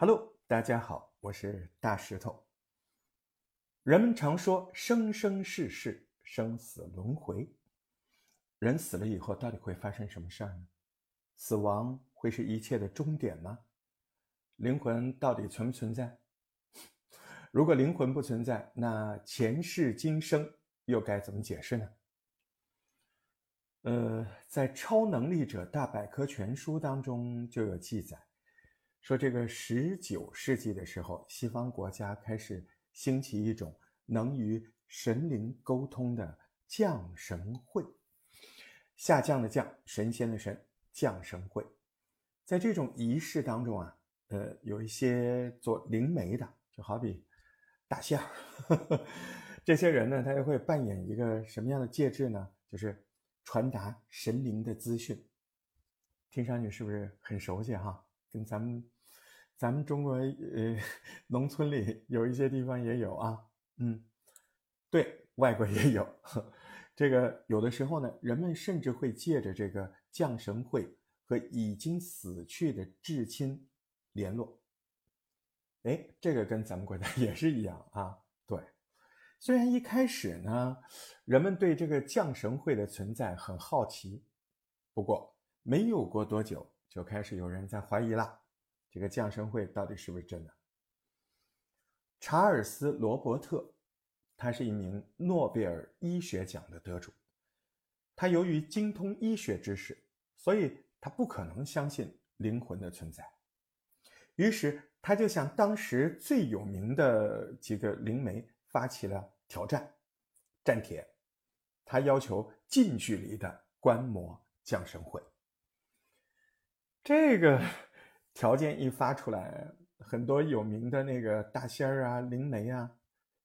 Hello，大家好，我是大石头。人们常说生生世世，生死轮回。人死了以后，到底会发生什么事儿呢？死亡会是一切的终点吗？灵魂到底存不存在？如果灵魂不存在，那前世今生又该怎么解释呢？呃，在《超能力者大百科全书》当中就有记载，说这个十九世纪的时候，西方国家开始兴起一种能与神灵沟通的降神会，下降的降，神仙的神，降神会。在这种仪式当中啊，呃，有一些做灵媒的，就好比大仙儿，这些人呢，他就会扮演一个什么样的介质呢？就是传达神灵的资讯，听上去是不是很熟悉哈？跟咱们咱们中国呃农村里有一些地方也有啊，嗯，对外国也有。这个有的时候呢，人们甚至会借着这个降神会和已经死去的至亲联络。哎，这个跟咱们国家 也是一样啊，对。虽然一开始呢，人们对这个降神会的存在很好奇，不过没有过多久，就开始有人在怀疑了，这个降神会到底是不是真的？查尔斯·罗伯特，他是一名诺贝尔医学奖的得主，他由于精通医学知识，所以他不可能相信灵魂的存在，于是他就向当时最有名的几个灵媒。发起了挑战，战帖，他要求近距离的观摩降神会。这个条件一发出来，很多有名的那个大仙儿啊、灵媒啊，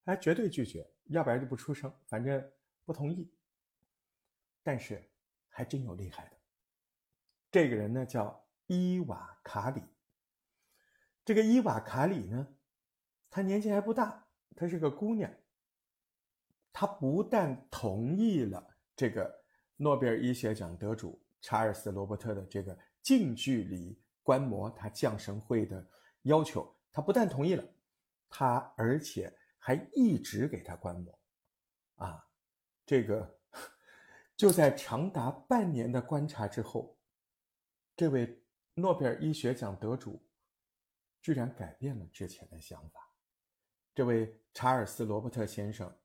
哎，绝对拒绝，要不然就不出声，反正不同意。但是还真有厉害的，这个人呢叫伊瓦卡里。这个伊瓦卡里呢，他年纪还不大。她是个姑娘，她不但同意了这个诺贝尔医学奖得主查尔斯·罗伯特的这个近距离观摩他降神会的要求，他不但同意了，他而且还一直给他观摩，啊，这个 就在长达半年的观察之后，这位诺贝尔医学奖得主居然改变了之前的想法。这位查尔斯·罗伯特先生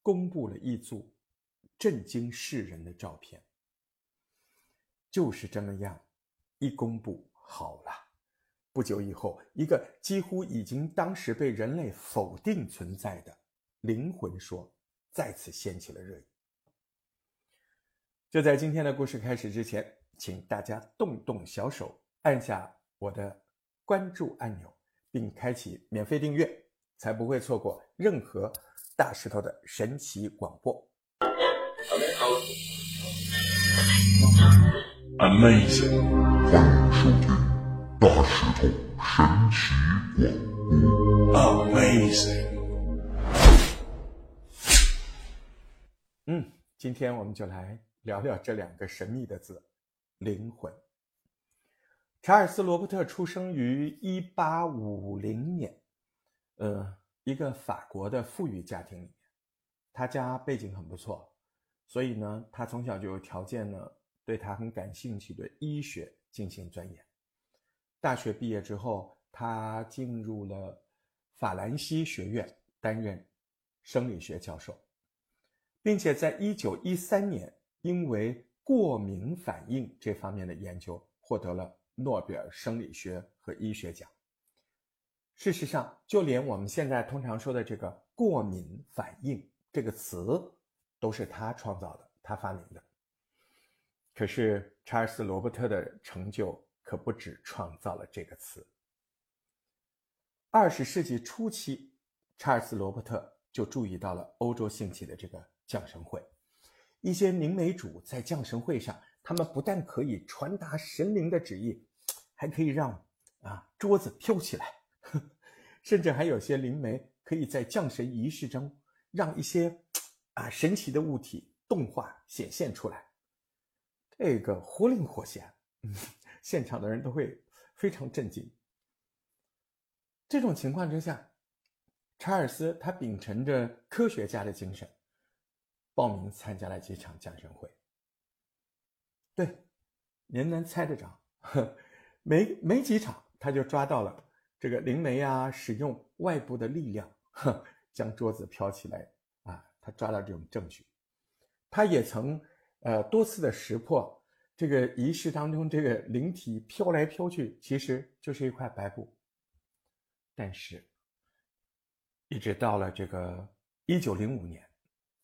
公布了一组震惊世人的照片。就是这么样，一公布好了，不久以后，一个几乎已经当时被人类否定存在的灵魂说再次掀起了热议。就在今天的故事开始之前，请大家动动小手，按下我的关注按钮，并开启免费订阅。才不会错过任何大石头的神奇广播。Amazing，欢迎收听大石头神奇广播。Amazing，嗯，今天我们就来聊聊这两个神秘的字——灵魂。查尔斯·罗伯特出生于一八五零年。呃，一个法国的富裕家庭里面，他家背景很不错，所以呢，他从小就有条件呢，对他很感兴趣的医学进行钻研。大学毕业之后，他进入了法兰西学院担任生理学教授，并且在一九一三年，因为过敏反应这方面的研究，获得了诺贝尔生理学和医学奖。事实上，就连我们现在通常说的这个“过敏反应”这个词，都是他创造的，他发明的。可是，查尔斯·罗伯特的成就可不止创造了这个词。二十世纪初期，查尔斯·罗伯特就注意到了欧洲兴起的这个降神会，一些灵媒主在降神会上，他们不但可以传达神灵的旨意，还可以让啊桌子飘起来。甚至还有些灵媒可以在降神仪式中让一些啊神奇的物体动画显现出来，这个活灵活现，现场的人都会非常震惊。这种情况之下，查尔斯他秉承着科学家的精神，报名参加了几场降生会。对，您能猜得着？没没几场，他就抓到了这个灵媒啊，使用外部的力量，将桌子飘起来啊，他抓到这种证据。他也曾呃多次的识破这个仪式当中这个灵体飘来飘去，其实就是一块白布。但是，一直到了这个一九零五年，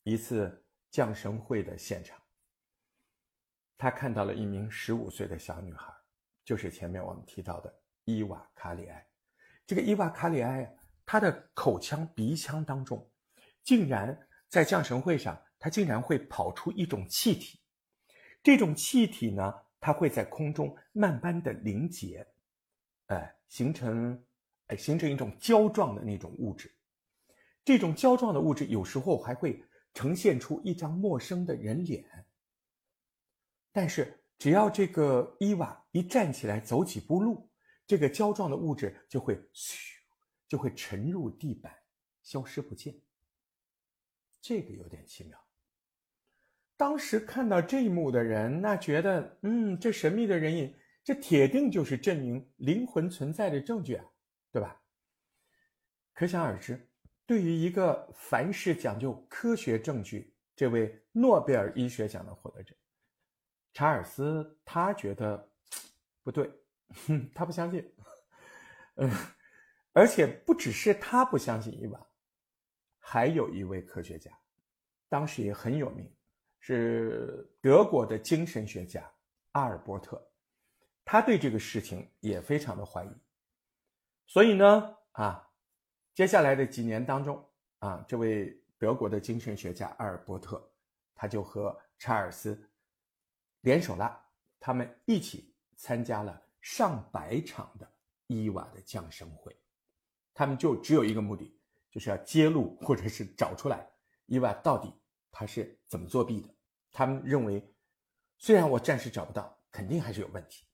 一次降神会的现场，他看到了一名十五岁的小女孩，就是前面我们提到的伊娃卡里埃。这个伊娃卡里埃，她的口腔、鼻腔当中，竟然在降神会上，它竟然会跑出一种气体。这种气体呢，它会在空中慢慢的凝结，哎，形成。哎，形成一种胶状的那种物质，这种胶状的物质有时候还会呈现出一张陌生的人脸。但是，只要这个伊娃一站起来走几步路，这个胶状的物质就会咻，就会沉入地板，消失不见。这个有点奇妙。当时看到这一幕的人，那觉得，嗯，这神秘的人影，这铁定就是证明灵魂存在的证据啊。对吧？可想而知，对于一个凡事讲究科学证据，这位诺贝尔医学奖的获得者查尔斯，他觉得不对，他不相信。嗯，而且不只是他不相信伊娃，还有一位科学家，当时也很有名，是德国的精神学家阿尔伯特，他对这个事情也非常的怀疑。所以呢，啊，接下来的几年当中，啊，这位德国的精神学家阿尔伯特，他就和查尔斯联手了，他们一起参加了上百场的伊娃的降生会，他们就只有一个目的，就是要揭露或者是找出来伊娃到底他是怎么作弊的。他们认为，虽然我暂时找不到，肯定还是有问题。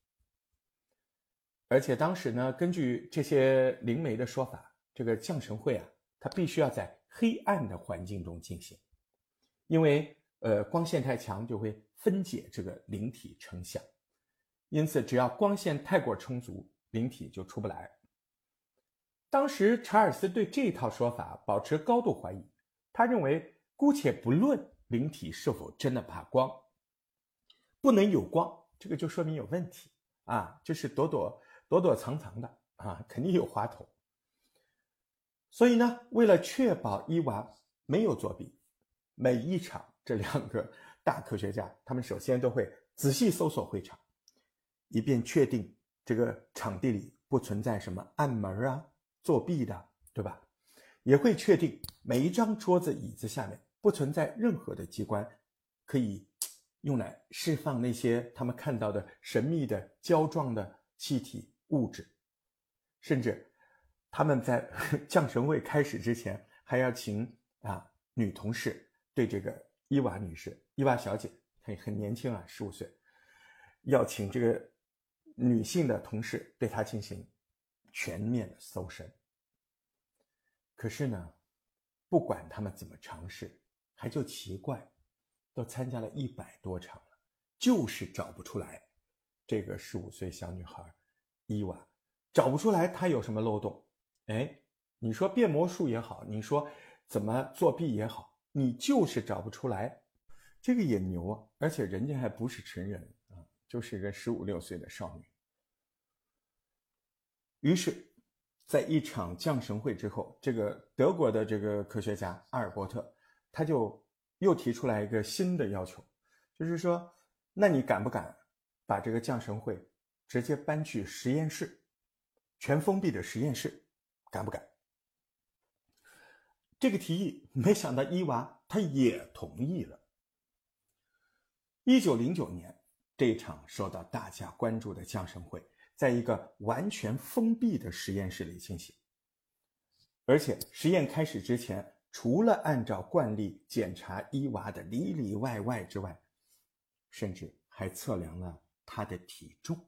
而且当时呢，根据这些灵媒的说法，这个降神会啊，它必须要在黑暗的环境中进行，因为呃光线太强就会分解这个灵体成像，因此只要光线太过充足，灵体就出不来。当时查尔斯对这套说法保持高度怀疑，他认为姑且不论灵体是否真的怕光，不能有光，这个就说明有问题啊，就是躲躲。躲躲藏藏的啊，肯定有花头。所以呢，为了确保伊娃没有作弊，每一场这两个大科学家，他们首先都会仔细搜索会场，以便确定这个场地里不存在什么暗门啊、作弊的，对吧？也会确定每一张桌子、椅子下面不存在任何的机关，可以用来释放那些他们看到的神秘的胶状的气体。物质，甚至他们在 降神会开始之前，还要请啊女同事对这个伊娃女士、伊娃小姐，很很年轻啊，十五岁，要请这个女性的同事对她进行全面的搜身。可是呢，不管他们怎么尝试，还就奇怪，都参加了一百多场了，就是找不出来这个十五岁小女孩。伊娃找不出来她有什么漏洞，哎，你说变魔术也好，你说怎么作弊也好，你就是找不出来，这个也牛啊！而且人家还不是成人啊，就是一个十五六岁的少女。于是，在一场降神会之后，这个德国的这个科学家阿尔伯特，他就又提出来一个新的要求，就是说，那你敢不敢把这个降神会？直接搬去实验室，全封闭的实验室，敢不敢？这个提议，没想到伊娃他也同意了。一九零九年，这一场受到大家关注的降神会，在一个完全封闭的实验室里进行，而且实验开始之前，除了按照惯例检查伊娃的里里外外之外，甚至还测量了她的体重。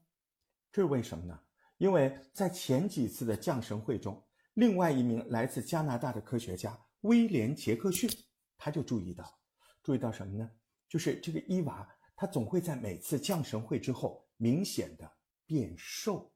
这是为什么呢？因为在前几次的降神会中，另外一名来自加拿大的科学家威廉·杰克逊，他就注意到，注意到什么呢？就是这个伊娃，她总会在每次降神会之后明显的变瘦。